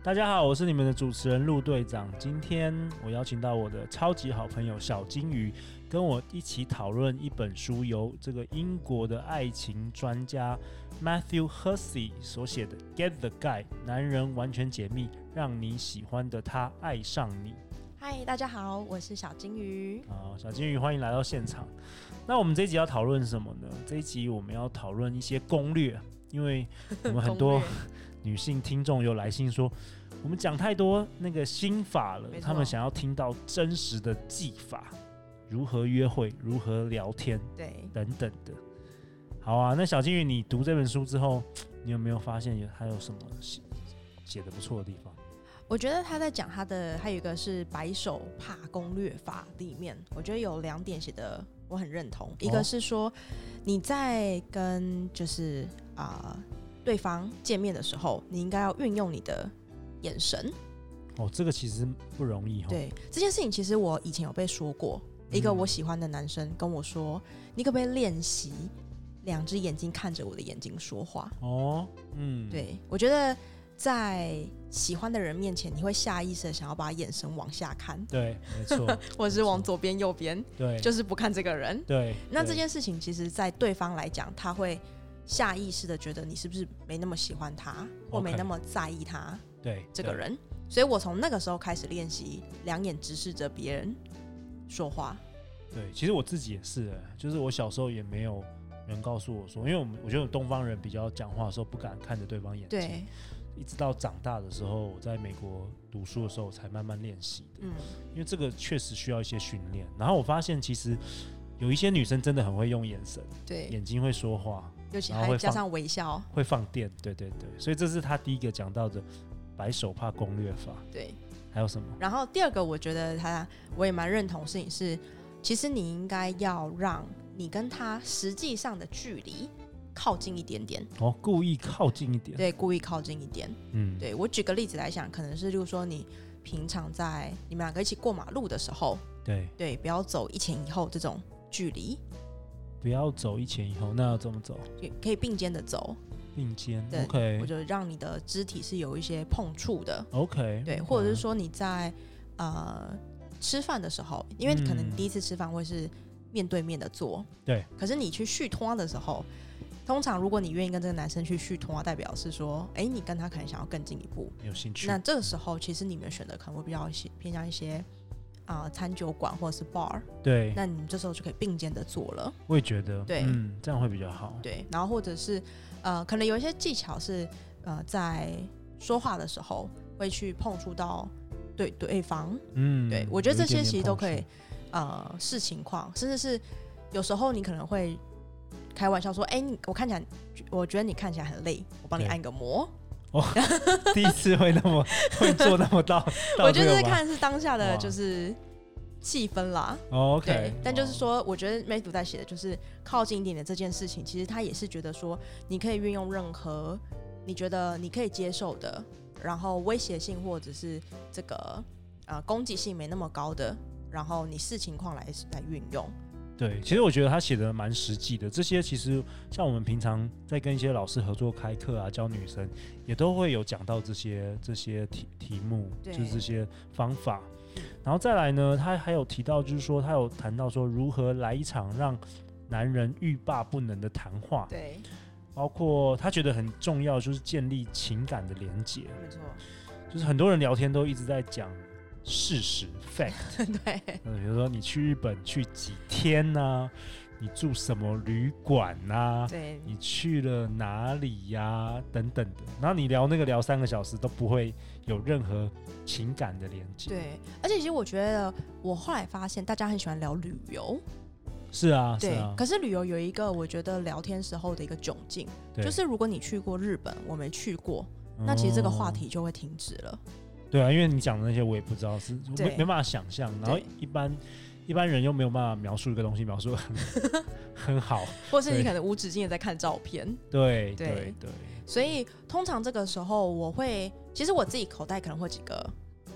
大家好，我是你们的主持人陆队长。今天我邀请到我的超级好朋友小金鱼，跟我一起讨论一本书，由这个英国的爱情专家。Matthew Hussey 所写的《Get the Guy》，男人完全解密，让你喜欢的他爱上你。嗨，大家好，我是小金鱼。好，小金鱼，欢迎来到现场。那我们这一集要讨论什么呢？这一集我们要讨论一些攻略，因为我们很多女性听众有来信说，我们讲太多那个心法了，他们想要听到真实的技法，如何约会，如何聊天，对，等等的。好啊，那小金鱼，你读这本书之后，你有没有发现有还有什么写写的不错的地方？我觉得他在讲他的，还有一个是白手帕攻略法里面，我觉得有两点写的我很认同。一个是说你在跟就是啊、呃、对方见面的时候，你应该要运用你的眼神。哦，这个其实不容易。对，这件事情，其实我以前有被说过，一个我喜欢的男生跟我说，嗯、你可不可以练习？两只眼睛看着我的眼睛说话哦，嗯，对，我觉得在喜欢的人面前，你会下意识的想要把眼神往下看，对，没错，或者是往左边、右边，对，就是不看这个人，对。那这件事情，其实，在对方来讲，他会下意识的觉得你是不是没那么喜欢他，或没那么在意他，对，这个人。所以我从那个时候开始练习两眼直视着别人说话。对，其实我自己也是，就是我小时候也没有。人告诉我说，因为我们我觉得东方人比较讲话的时候不敢看着对方眼睛，对，一直到长大的时候，我在美国读书的时候才慢慢练习的。嗯，因为这个确实需要一些训练。然后我发现，其实有一些女生真的很会用眼神，对，眼睛会说话，尤其还加上微笑，会放电。对对对，所以这是他第一个讲到的白手帕攻略法。对，还有什么？然后第二个，我觉得他我也蛮认同事情是，其实你应该要让。你跟他实际上的距离靠近一点点哦，故意靠近一点，对，故意靠近一点。嗯，对，我举个例子来讲，可能是，就是说你平常在你们两个一起过马路的时候，对对，不要走一前一后这种距离，不要走一前一后，那要怎么走？可以并肩的走，并肩。对，OK，我就让你的肢体是有一些碰触的，OK，对，或者是说你在呃吃饭的时候，因为可能你第一次吃饭会是。面对面的坐，对。可是你去续摊的时候，通常如果你愿意跟这个男生去续摊，代表是说，哎、欸，你跟他可能想要更进一步，有兴趣。那这个时候，其实你们选择可能会比较偏向一些啊、呃、餐酒馆或者是 bar，对。那你们这时候就可以并肩的坐了。我也觉得，对，嗯，这样会比较好。对，然后或者是呃，可能有一些技巧是呃，在说话的时候会去碰触到对对方，嗯，对我觉得这些其实都可以。呃，视情况，甚至是有时候你可能会开玩笑说：“哎、欸，我看起来，我觉得你看起来很累，我帮你按个摩。”哦，第一次会那么 会做那么到，我觉得是看是当下的就是气氛啦。OK，但就是说，我觉得梅毒在写的就是靠近一点的这件事情，其实他也是觉得说，你可以运用任何你觉得你可以接受的，然后威胁性或者是这个呃攻击性没那么高的。然后你视情况来来运用，对，其实我觉得他写的蛮实际的。这些其实像我们平常在跟一些老师合作开课啊，教女生也都会有讲到这些这些题题目，就是这些方法。然后再来呢，他还有提到，就是说他有谈到说如何来一场让男人欲罢不能的谈话，对，包括他觉得很重要，就是建立情感的连接。没错，就是很多人聊天都一直在讲。事实 fact，对，嗯，比如说你去日本去几天呢、啊？你住什么旅馆呐、啊？对，你去了哪里呀、啊？等等的，然后你聊那个聊三个小时都不会有任何情感的连接。对，而且其实我觉得，我后来发现大家很喜欢聊旅游。是啊，对是啊。可是旅游有一个我觉得聊天时候的一个窘境，就是如果你去过日本，我没去过，那其实这个话题就会停止了。对啊，因为你讲的那些我也不知道，是没没办法想象。然后一般一般人又没有办法描述一个东西，描述很 很好，或是你可能无止境的在看照片。对对对，对，所以通常这个时候我会，其实我自己口袋可能会几个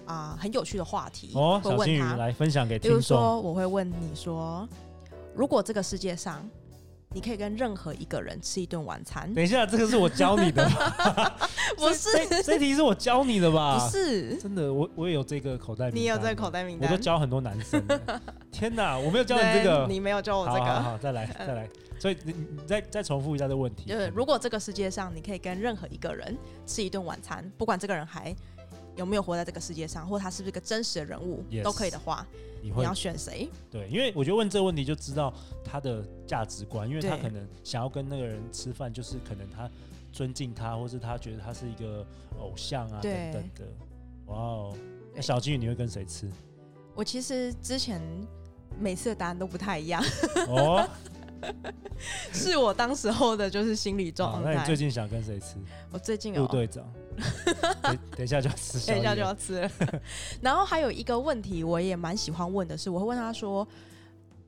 啊、呃、很有趣的话题哦，会问他来分享给听众。比如说，我会问你说，如果这个世界上。你可以跟任何一个人吃一顿晚餐。等一下，这个是我教你的吗？不是，这这题是我教你的吧？不是，真的，我我也有这个口袋名单。你有这个口袋名单？我都教很多男生。天哪，我没有教你这个，你没有教我这个。好，好，好，再来，再来。所以你你再再重复一下这个问题。就是如果这个世界上你可以跟任何一个人吃一顿晚餐，不管这个人还有没有活在这个世界上，或他是不是一个真实的人物，yes, 都可以的话。你，要选谁？对，因为我觉得问这个问题就知道他的价值观，因为他可能想要跟那个人吃饭，就是可能他尊敬他，或是他觉得他是一个偶像啊等等的。哇哦，那小金鱼你会跟谁吃？我其实之前每次的答案都不太一样哦，是我当时候的就是心理状态。那你最近想跟谁吃？我最近有、哦、队长。等一下就要吃，等一下就要吃了。然后还有一个问题，我也蛮喜欢问的是，我会问他说：“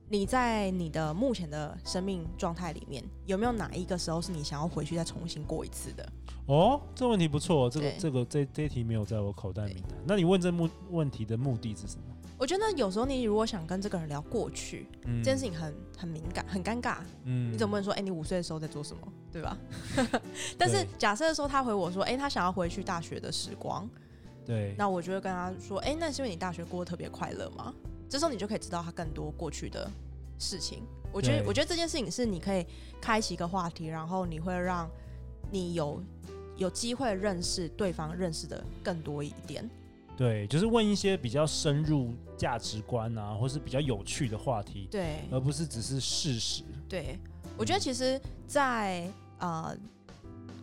你在你的目前的生命状态里面，有没有哪一个时候是你想要回去再重新过一次的？”哦，这问题不错，这个这个这这题没有在我口袋名单。那你问这目问题的目的是什么？我觉得有时候你如果想跟这个人聊过去，嗯、这件事情很很敏感，很尴尬。嗯，你总不能说，哎、欸，你五岁的时候在做什么，对吧？但是假设说他回我说，哎、欸，他想要回去大学的时光，对，那我就会跟他说，哎、欸，那是因为你大学过得特别快乐吗？这时候你就可以知道他更多过去的事情。我觉得，我觉得这件事情是你可以开启一个话题，然后你会让你有有机会认识对方，认识的更多一点。对，就是问一些比较深入价值观啊，或是比较有趣的话题，对，而不是只是事实。对，我觉得其实在，在呃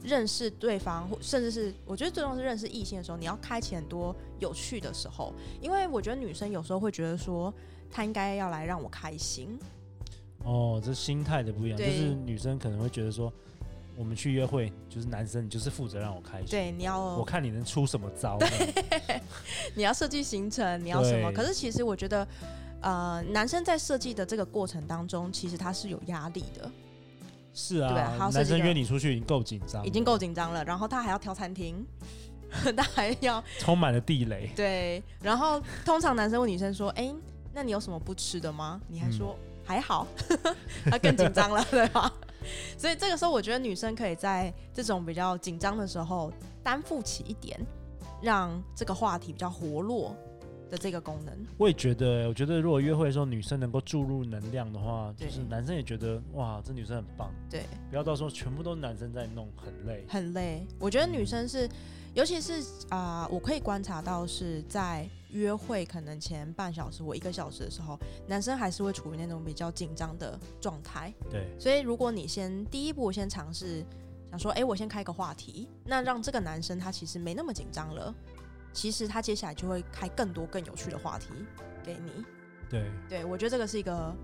认识对方，或甚至是我觉得最重要是认识异性的时候，你要开启很多有趣的时候，因为我觉得女生有时候会觉得说，她应该要来让我开心。哦，这心态的不一样，就是女生可能会觉得说。我们去约会，就是男生，你就是负责让我开心。对，你要我看你能出什么招。你要设计行程，你要什么？可是其实我觉得，呃，男生在设计的这个过程当中，其实他是有压力的。是啊，对，男生约你出去已经够紧张，已经够紧张了，然后他还要挑餐厅，他还要充满了地雷。对，然后通常男生问女生说：“哎，那你有什么不吃的吗？”你还说、嗯、还好，他更紧张了，对吧？所以这个时候，我觉得女生可以在这种比较紧张的时候担负起一点，让这个话题比较活络的这个功能。我也觉得，我觉得如果约会的时候女生能够注入能量的话，就是男生也觉得哇，这女生很棒。对，不要到时候全部都是男生在弄，很累。很累。我觉得女生是，尤其是啊、呃，我可以观察到是在。约会可能前半小时或一个小时的时候，男生还是会处于那种比较紧张的状态。对，所以如果你先第一步先尝试想说，哎、欸，我先开个话题，那让这个男生他其实没那么紧张了，其实他接下来就会开更多更有趣的话题给你。对，对我觉得这个是一个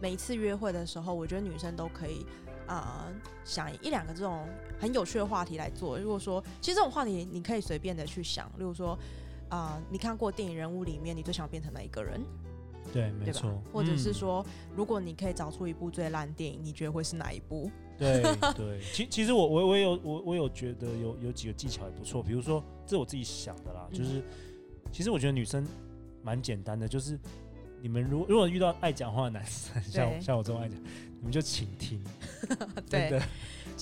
每一次约会的时候，我觉得女生都可以啊、呃、想一两个这种很有趣的话题来做。如果说其实这种话题你可以随便的去想，例如说。啊、呃，你看过电影人物里面，你最想变成哪一个人？对，没错。或者是说、嗯，如果你可以找出一部最烂电影，你觉得会是哪一部？对 对，其其实我我我有我我有觉得有有几个技巧也不错，比如说这是我自己想的啦，就是、嗯、其实我觉得女生蛮简单的，就是你们如果如果遇到爱讲话的男生，像像我这种爱讲，你们就倾听，对的，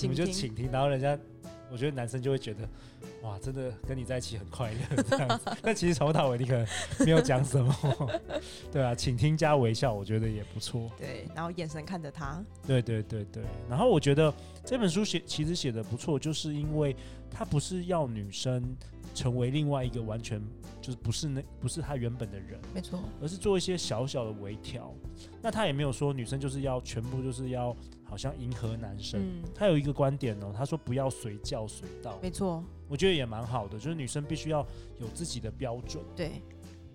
你们就倾听，然后人家。我觉得男生就会觉得，哇，真的跟你在一起很快乐这样子。但其实从头到尾你可能没有讲什么，对啊，请听加微笑，我觉得也不错。对，然后眼神看着他。对对对对。然后我觉得这本书写其实写的不错，就是因为他不是要女生成为另外一个完全就是不是那不是他原本的人，没错，而是做一些小小的微调。那他也没有说女生就是要全部就是要。好像迎合男生，嗯，他有一个观点哦，他说不要随叫随到，没错，我觉得也蛮好的，就是女生必须要有自己的标准，对，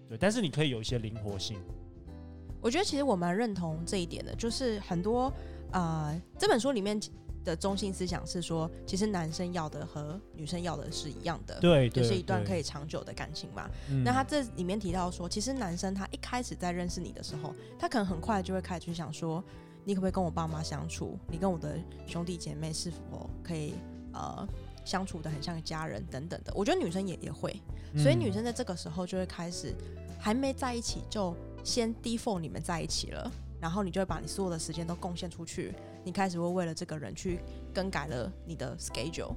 对，但是你可以有一些灵活性。我觉得其实我蛮认同这一点的，就是很多呃这本书里面的中心思想是说，其实男生要的和女生要的是一样的，对，就是一段可以长久的感情嘛。那他这里面提到说，其实男生他一开始在认识你的时候，他可能很快就会开始去想说，你可不可以跟我爸妈相处？你跟我的兄弟姐妹是否可以呃相处的很像家人等等的？我觉得女生也也会，所以女生在这个时候就会开始还没在一起就先 default 你们在一起了。然后你就会把你所有的时间都贡献出去，你开始会为了这个人去更改了你的 schedule，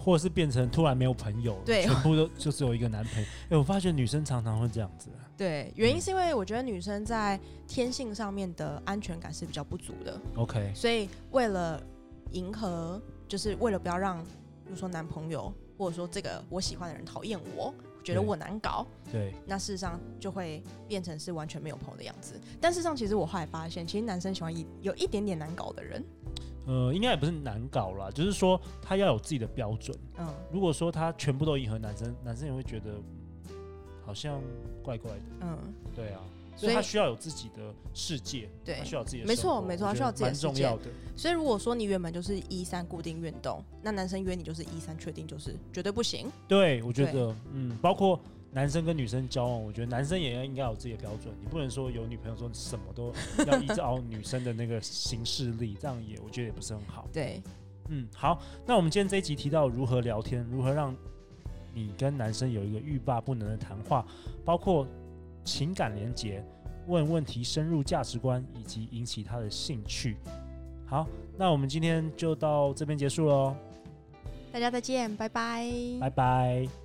或者是变成突然没有朋友，对，全部都 就只有一个男朋友。哎，我发觉女生常常会这样子。对，原因是因为我觉得女生在天性上面的安全感是比较不足的。OK，所以为了迎合，就是为了不要让，比如说男朋友或者说这个我喜欢的人讨厌我。觉得我难搞，对，那事实上就会变成是完全没有朋友的样子。但事实上，其实我后来发现，其实男生喜欢一有一点点难搞的人。呃，应该也不是难搞啦，就是说他要有自己的标准。嗯，如果说他全部都迎合男生，男生也会觉得好像怪怪的。嗯，对啊。所以他需要有自己的世界，对，他需要自己的没错没错，他需要自己的世界。蛮重要的。所以如果说你原本就是一三固定运动，那男生约你就是一三确定就是绝对不行。对，我觉得嗯，包括男生跟女生交往，我觉得男生也要应该有自己的标准，你不能说有女朋友说什么都要依照女生的那个行事力，这样也我觉得也不是很好。对，嗯，好，那我们今天这一集提到如何聊天，如何让你跟男生有一个欲罢不能的谈话，包括。情感连接，问问题深入价值观，以及引起他的兴趣。好，那我们今天就到这边结束喽。大家再见，拜拜。拜拜。